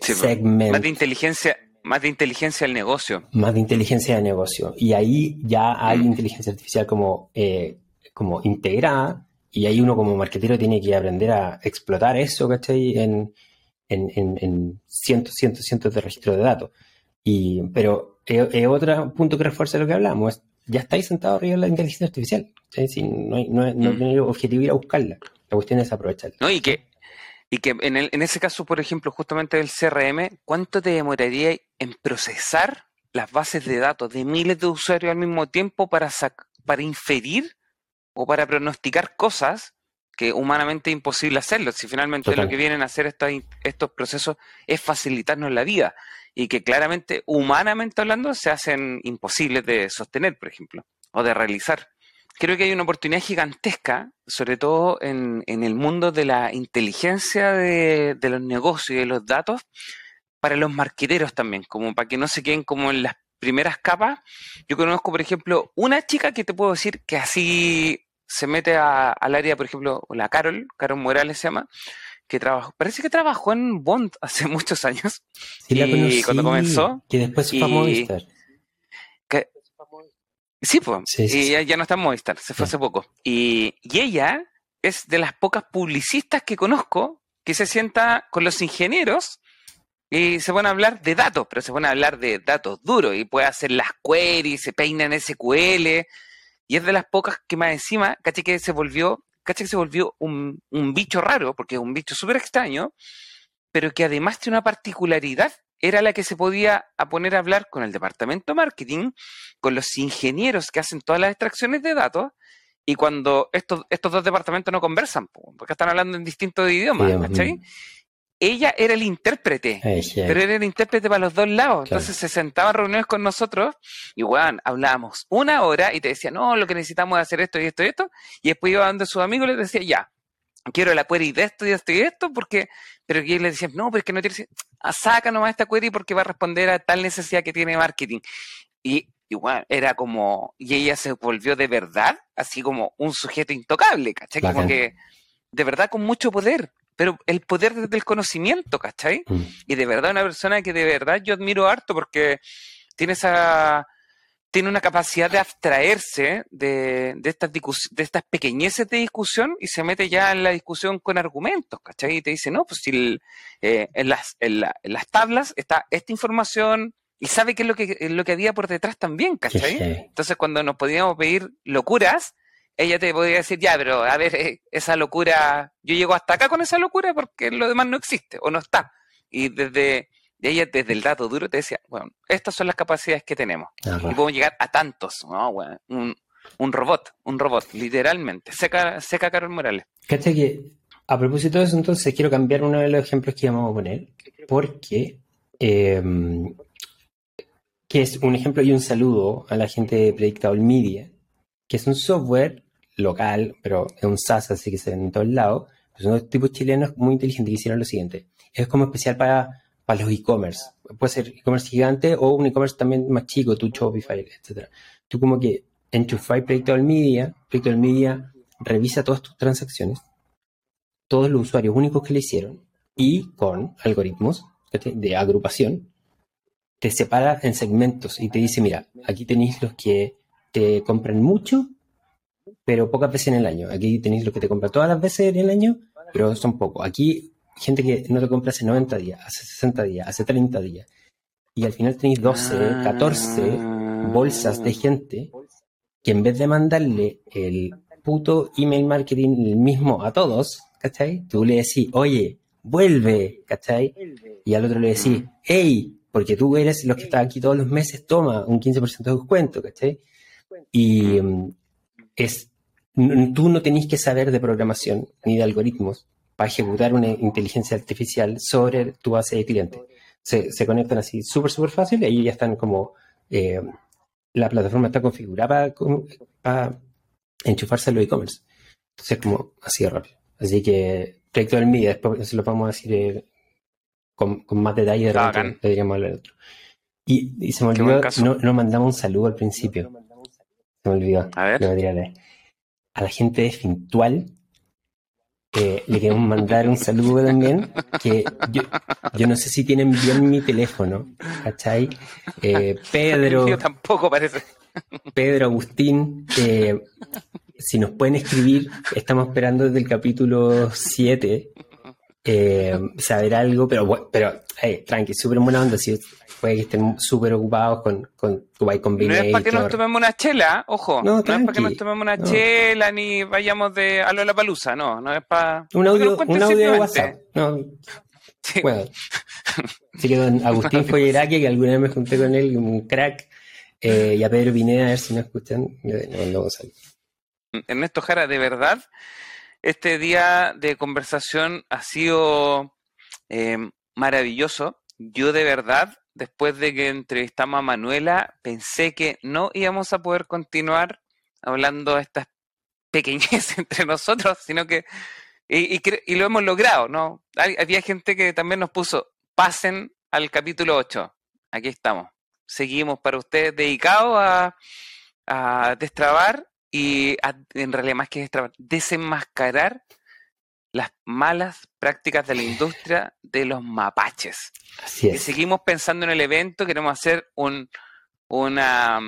Segment. Más de inteligencia, más de inteligencia del negocio. Más de inteligencia de negocio. Y ahí ya hay mm. inteligencia artificial como, eh, como integrada y ahí uno como marketero tiene que aprender a explotar eso, ¿cachai? En, en, en, cientos, cientos, cientos de registros de datos. Y, pero es, otro punto que refuerza lo que hablamos, ya estáis sentados arriba de la inteligencia artificial. no, hay, no, no mm. objetivo ir a buscarla. La cuestión es aprovecharla. No, y que, y que en, el, en ese caso, por ejemplo, justamente del CRM, ¿cuánto te demoraría en procesar las bases de datos de miles de usuarios al mismo tiempo para, para inferir o para pronosticar cosas que humanamente es imposible hacerlo. Si finalmente lo que vienen a hacer estos, estos procesos es facilitarnos la vida y que claramente, humanamente hablando, se hacen imposibles de sostener, por ejemplo, o de realizar. Creo que hay una oportunidad gigantesca, sobre todo en, el mundo de la inteligencia de, de, los negocios y de los datos, para los marqueteros también, como para que no se queden como en las primeras capas. Yo conozco, por ejemplo, una chica que te puedo decir que así se mete al área, por ejemplo, la Carol, Carol Morales se llama, que trabajó, parece que trabajó en Bond *laughs* hace muchos años. Sí, la conocí, cuando comenzó. Que después fue a Movistar. Sí, pues. y ya, no está en Movistar, se fue hace poco. Y, y ella es de las pocas publicistas que conozco que se sienta con los ingenieros y se van a hablar de datos, pero se van a hablar de datos duros y puede hacer las queries, se peina en SQL, y es de las pocas que más encima, caché que se volvió, caché que se volvió un, bicho raro, porque es un bicho súper extraño, pero que además tiene una particularidad, era la que se podía poner a hablar con el departamento de marketing, con los ingenieros que hacen todas las extracciones de datos, y cuando estos, estos dos departamentos no conversan, porque están hablando en distintos idiomas, ¿cachai? ella era el intérprete, pero era el intérprete para los dos lados. Entonces se sentaba en reuniones con nosotros y, bueno, hablábamos una hora y te decía, no, lo que necesitamos es hacer esto y esto y esto. Y después iba dando a sus amigos y les decía, ya, quiero la query de esto y esto y esto, porque, pero que le decía, no, pero es que no tiene, ah, saca nomás esta query porque va a responder a tal necesidad que tiene marketing. Y igual era como, y ella se volvió de verdad, así como un sujeto intocable, ¿cachai? Como que, de verdad con mucho poder pero el poder del conocimiento, ¿cachai? Mm. Y de verdad una persona que de verdad yo admiro harto porque tiene esa tiene una capacidad de abstraerse de, de, estas, de estas pequeñeces de discusión y se mete ya en la discusión con argumentos, ¿cachai? Y te dice, no, pues si eh, en, las, en, las tablas está esta información y sabe qué es lo que, lo que había por detrás también, ¿cachai? Entonces cuando nos podíamos pedir locuras, ella te podría decir, ya, pero a ver, eh, esa locura, yo llego hasta acá con esa locura porque lo demás no existe o no está. Y desde ella, desde el dato duro, te decía, bueno, estas son las capacidades que tenemos. Y podemos llegar a tantos, ¿no? un, robot, un robot, literalmente. Seca, seca Carol Morales. Cacha que, a propósito de eso, entonces quiero cambiar uno de los ejemplos que íbamos a poner, porque, em, que es un ejemplo y un saludo a la gente de Predictable Media, que es un software local, pero es un SaaS, así que se ven en todos lados. son unos tipos chilenos muy inteligentes que hicieron lo siguiente. Es como especial para, para los e-commerce. Puede ser e-commerce gigante o un e-commerce también más chico, tu Shopify, etc. Tú como que enchufáis Proyecto del Media, Proyecto Media revisa todas tus transacciones, todos los usuarios únicos que le hicieron y con algoritmos de agrupación, te separa en segmentos y te dice, mira, aquí tenéis los que te compran mucho pero pocas veces en el año. Aquí tenéis lo que te compra todas las veces en el año, pero son pocos. Aquí, gente que no te compra hace 90 días, hace 60 días, hace 30 días. Y al final tenéis 12, 14 bolsas de gente que en vez de mandarle el puto email marketing el mismo a todos, ¿cachai? Tú le decís, oye, vuelve, ¿cachai? Y al otro le decís, hey, porque tú eres los que están aquí todos los meses, toma un 15% de descuento, ¿cachai? Y mm, es tú no tenés que saber de programación ni de algoritmos para ejecutar una inteligencia artificial sobre tu base de clientes. Se, conectan así súper, súper fácil y ahí ya están como... Eh, la plataforma está configurada para, enchufarse a los e-commerce. Entonces, como así de rápido. Así que, proyecto del MIDIA, después se lo vamos a decir eh, con, más detalle de repente, deberíamos hablar otro. Y, se me olvidó, no, no, mandamos un saludo al principio. Se me olvidó. A ver a la gente de Fintual, eh, le queremos mandar un saludo también, que yo, yo, no sé si tienen bien mi teléfono, ¿cachai? Eh, Pedro... *laughs* Yo tampoco parece. Pedro, Agustín, eh, si nos pueden escribir, estamos esperando desde el capítulo 7 saber algo, pero, pero tranqui, súper buena onda, si puede que estén súper ocupados con, con con No es para que nos tomemos una chela, ojo. No, es para que nos tomemos una chela ni vayamos de a la palusa, no. No es para. Un audio, un audio de WhatsApp. No. Sí. Bueno. *laughs* Así que don Agustín Folleraque, que alguna vez me junté con él, un crack, eh, y a Pedro Pineda, a ver si me escuchan, no, Ernesto Jara, de verdad, este día de conversación ha sido eh, maravilloso. Yo de verdad después de que entrevistamos a Manuela, pensé que no íbamos a poder continuar hablando de estas pequeñeces *laughs* entre nosotros, sino que, y, lo hemos logrado, ¿no? había gente que también nos puso, pasen al capítulo 8, aquí estamos, seguimos para ustedes dedicados a, a destrabar y en realidad más que desenmascarar las malas prácticas de la industria de los mapaches. Así es. seguimos pensando en el evento, queremos hacer un, una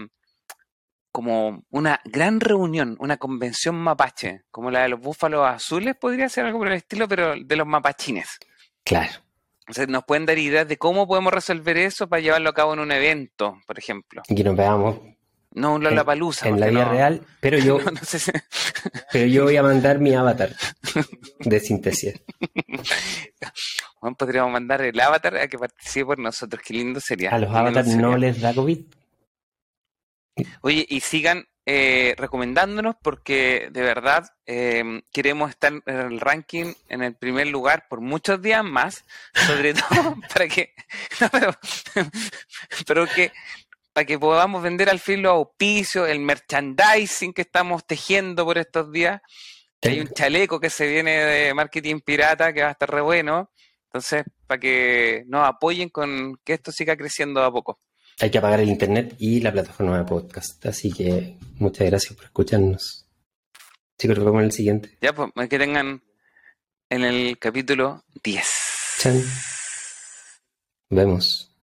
como una gran reunión, una convención mapache, como la de los búfalos azules, podría ser algo por el estilo, pero de los mapachines. Claro. Entonces, nos pueden dar ideas de cómo podemos resolver eso para llevarlo a cabo en un evento, por ejemplo. Y que nos veamos no un Lollapalooza. En, en la vida real, pero *laughs* yo, *laughs* pero yo voy a mandar mi avatar de síntesis. *laughs* Bueno, podríamos mandar el avatar a que participe por nosotros. Qué lindo sería. A los avatars no les da COVID. Oye, y sigan eh, recomendándonos porque de verdad eh, queremos estar en el ranking en el primer lugar por muchos días más, sobre todo para que, pero, pero que para que podamos vender al fin los auspicios, el merchandising que estamos tejiendo por estos días. Hay un chaleco que se viene de marketing pirata que va a estar re bueno. Entonces, para que nos apoyen con que esto siga creciendo a poco. Hay que apagar el internet y la plataforma de podcast. Así que muchas gracias por escucharnos. Chicos, nos vemos en el siguiente. Ya, pues que tengan en el capítulo 10. Vemos.